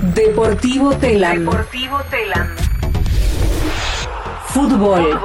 Deportivo Telam. Deportivo Telam. Fútbol.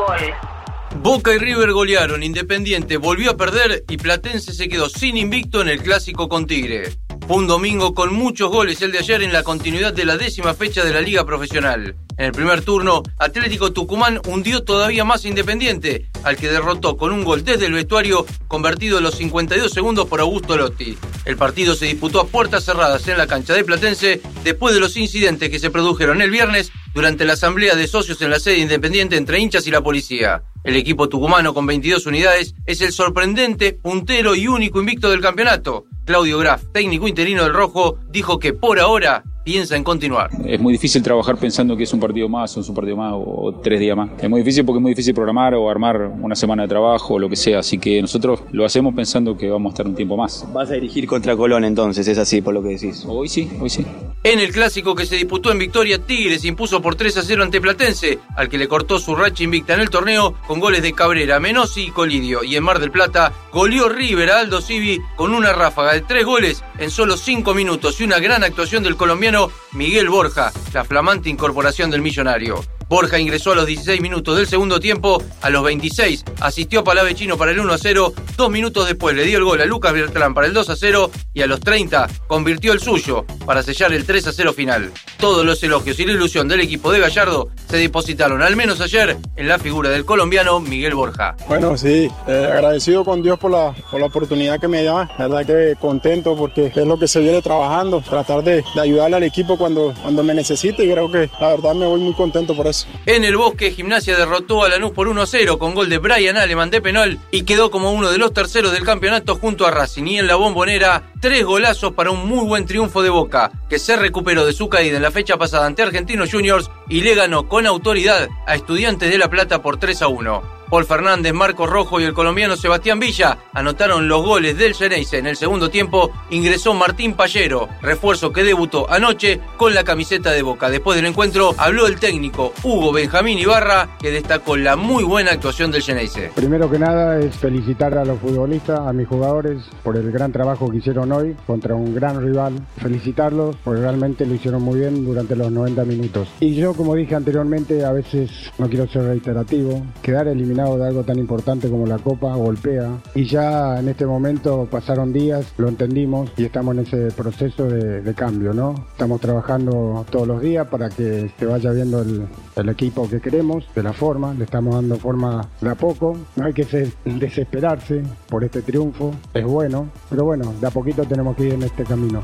Boca y River golearon, Independiente volvió a perder y Platense se quedó sin invicto en el clásico con Tigre. Fue un domingo con muchos goles el de ayer en la continuidad de la décima fecha de la Liga Profesional. En el primer turno, Atlético Tucumán hundió todavía más Independiente, al que derrotó con un gol desde el vestuario convertido en los 52 segundos por Augusto Lotti. El partido se disputó a puertas cerradas en la cancha de Platense después de los incidentes que se produjeron el viernes durante la asamblea de socios en la sede independiente entre hinchas y la policía. El equipo tucumano con 22 unidades es el sorprendente, puntero y único invicto del campeonato. Claudio Graf, técnico interino del Rojo, dijo que por ahora piensa en continuar. Es muy difícil trabajar pensando que es un partido más, o es un partido más, o tres días más. Es muy difícil porque es muy difícil programar o armar una semana de trabajo o lo que sea. Así que nosotros lo hacemos pensando que vamos a estar un tiempo más. Vas a dirigir contra Colón entonces, es así por lo que decís. Hoy sí, hoy sí. En el clásico que se disputó en Victoria, Tigres impuso por 3 a 0 ante Platense, al que le cortó su racha invicta en el torneo con goles de Cabrera, Menossi y Colidio. Y en Mar del Plata goleó River a Aldo Civi con una ráfaga de tres goles en solo cinco minutos y una gran actuación del colombiano Miguel Borja, la flamante incorporación del millonario. Borja ingresó a los 16 minutos del segundo tiempo, a los 26 asistió a Palavecino para el 1 a 0, dos minutos después le dio el gol a Lucas Bertrán para el 2 a 0 y a los 30 convirtió el suyo para sellar el 3 a 0 final. Todos los elogios y la ilusión del equipo de Gallardo se depositaron al menos ayer en la figura del colombiano Miguel Borja. Bueno, sí, eh, agradecido con Dios por la, por la oportunidad que me da, la verdad que contento porque es lo que se viene trabajando, tratar de, de ayudarle al equipo cuando, cuando me necesite y creo que la verdad me voy muy contento por eso. En el bosque, Gimnasia derrotó a Lanús por 1 a 0 con gol de Brian Aleman de penal y quedó como uno de los terceros del campeonato junto a Racing. Y en la bombonera, tres golazos para un muy buen triunfo de Boca, que se recuperó de su caída en la fecha pasada ante Argentinos Juniors y le ganó con autoridad a Estudiantes de La Plata por 3 a 1. Paul Fernández, Marcos Rojo y el colombiano Sebastián Villa anotaron los goles del Geneise. En el segundo tiempo ingresó Martín Pallero, refuerzo que debutó anoche con la camiseta de Boca. Después del encuentro habló el técnico Hugo Benjamín Ibarra, que destacó la muy buena actuación del Geneise. Primero que nada es felicitar a los futbolistas, a mis jugadores, por el gran trabajo que hicieron hoy contra un gran rival. Felicitarlos porque realmente lo hicieron muy bien durante los 90 minutos. Y yo, como dije anteriormente, a veces no quiero ser reiterativo, quedar eliminado de algo tan importante como la Copa golpea. Y ya en este momento pasaron días, lo entendimos y estamos en ese proceso de, cambio, ¿no? Estamos trabajando todos los días para que se vaya viendo el, equipo que queremos, de la forma, le estamos dando forma de a poco. No hay que ser- desesperarse por este triunfo, es bueno, pero bueno, de a poquito tenemos que ir en este camino.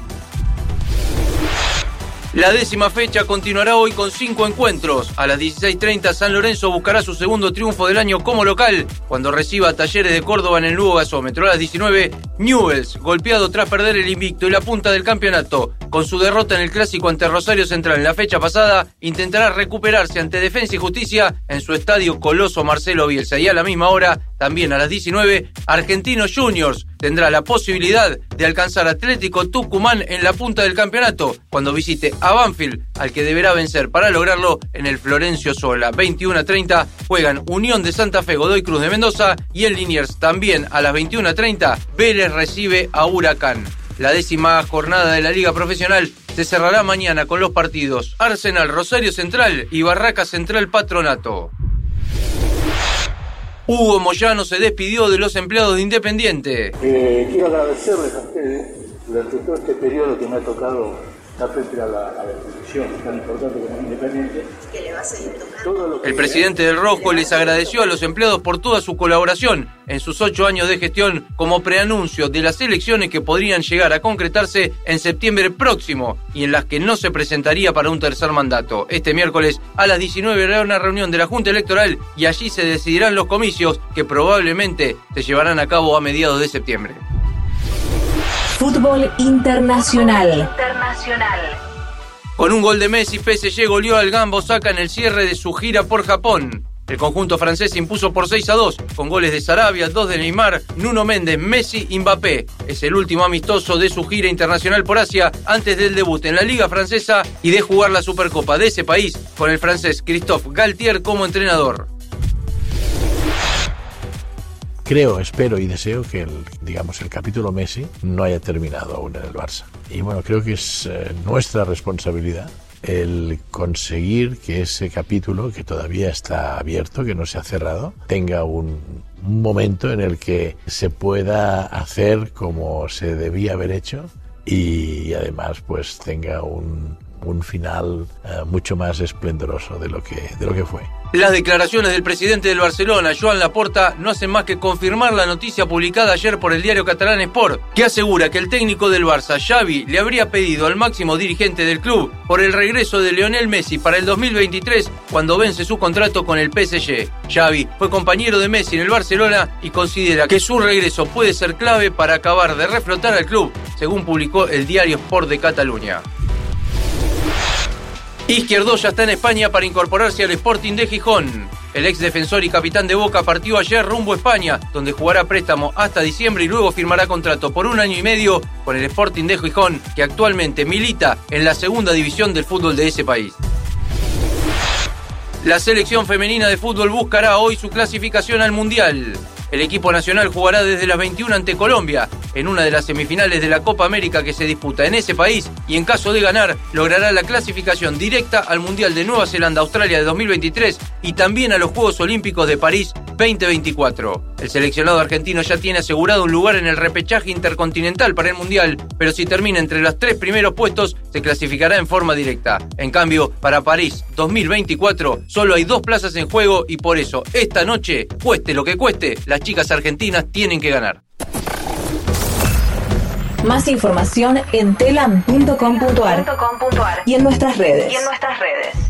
La décima fecha continuará hoy con cinco encuentros. A las 16.30 San Lorenzo buscará su segundo triunfo del año como local cuando reciba Talleres de Córdoba en el Lugo Gasómetro. A las 19, Newells, golpeado tras perder el invicto y la punta del campeonato. Con su derrota en el clásico ante Rosario Central en la fecha pasada, intentará recuperarse ante Defensa y Justicia en su estadio Coloso Marcelo Bielsa. Y a la misma hora, también a las 19, Argentinos Juniors tendrá la posibilidad de alcanzar Atlético Tucumán en la punta del campeonato cuando visite a Banfield, al que deberá vencer para lograrlo en el Florencio Sola. 21 a 30 juegan Unión de Santa Fe, Godoy Cruz de Mendoza y en Liniers también a las 21 a 30 Vélez recibe a Huracán. La décima jornada de la Liga Profesional se cerrará mañana con los partidos Arsenal Rosario Central y Barraca Central Patronato. Hugo Moyano se despidió de los empleados de Independiente. Eh, quiero agradecerles a ustedes durante todo este periodo que me ha tocado estar frente a la, a la institución tan importante como Independiente. Todo lo que El presidente del Rojo les agradeció a los empleados por toda su colaboración en sus ocho años de gestión como preanuncio de las elecciones que podrían llegar a concretarse en septiembre próximo y en las que no se presentaría para un tercer mandato. Este miércoles a las 19 habrá una reunión de la Junta Electoral y allí se decidirán los comicios que probablemente se llevarán a cabo a mediados de septiembre. Fútbol internacional. Internacional. Con un gol de Messi, PSG goleó al Gamba Osaka en el cierre de su gira por Japón. El conjunto francés se impuso por 6 a 2, con goles de Sarabia, dos de Neymar, Nuno Méndez, Messi y Mbappé. Es el último amistoso de su gira internacional por Asia antes del debut en la Liga Francesa y de jugar la Supercopa de ese país con el francés Christophe Galtier como entrenador. Creo, espero y deseo que el, digamos, el capítulo Messi no haya terminado aún en el Barça. Y bueno, creo que es eh, nuestra responsabilidad el conseguir que ese capítulo, que todavía está abierto, que no se ha cerrado, tenga un, un momento en el que se pueda hacer como se debía haber hecho y además pues tenga un, un final uh, mucho más esplendoroso de lo que, de lo que fue. Las declaraciones del presidente del Barcelona, Joan Laporta, no hacen más que confirmar la noticia publicada ayer por el diario catalán Sport, que asegura que el técnico del Barça, Xavi, le habría pedido al máximo dirigente del club por el regreso de Lionel Messi para el 2023 cuando vence su contrato con el PSG. Xavi fue compañero de Messi en el Barcelona y considera que su regreso puede ser clave para acabar de reflotar al club, según publicó el diario Sport de Cataluña. Izquierdo ya está en España para incorporarse al Sporting de Gijón. El ex defensor y capitán de Boca partió ayer rumbo a España, donde jugará préstamo hasta diciembre y luego firmará contrato por un año y medio con el Sporting de Gijón, que actualmente milita en la segunda división del fútbol de ese país. La selección femenina de fútbol buscará hoy su clasificación al Mundial. El equipo nacional jugará desde las 21 ante Colombia, en una de las semifinales de la Copa América que se disputa en ese país y en caso de ganar logrará la clasificación directa al Mundial de Nueva Zelanda-Australia de 2023 y también a los Juegos Olímpicos de París 2024. El seleccionado argentino ya tiene asegurado un lugar en el repechaje intercontinental para el Mundial, pero si termina entre los tres primeros puestos se clasificará en forma directa. En cambio, para París 2024 solo hay dos plazas en juego y por eso esta noche, cueste lo que cueste, las chicas argentinas tienen que ganar. Más información en telam.com.ar y en nuestras redes. Y en nuestras redes.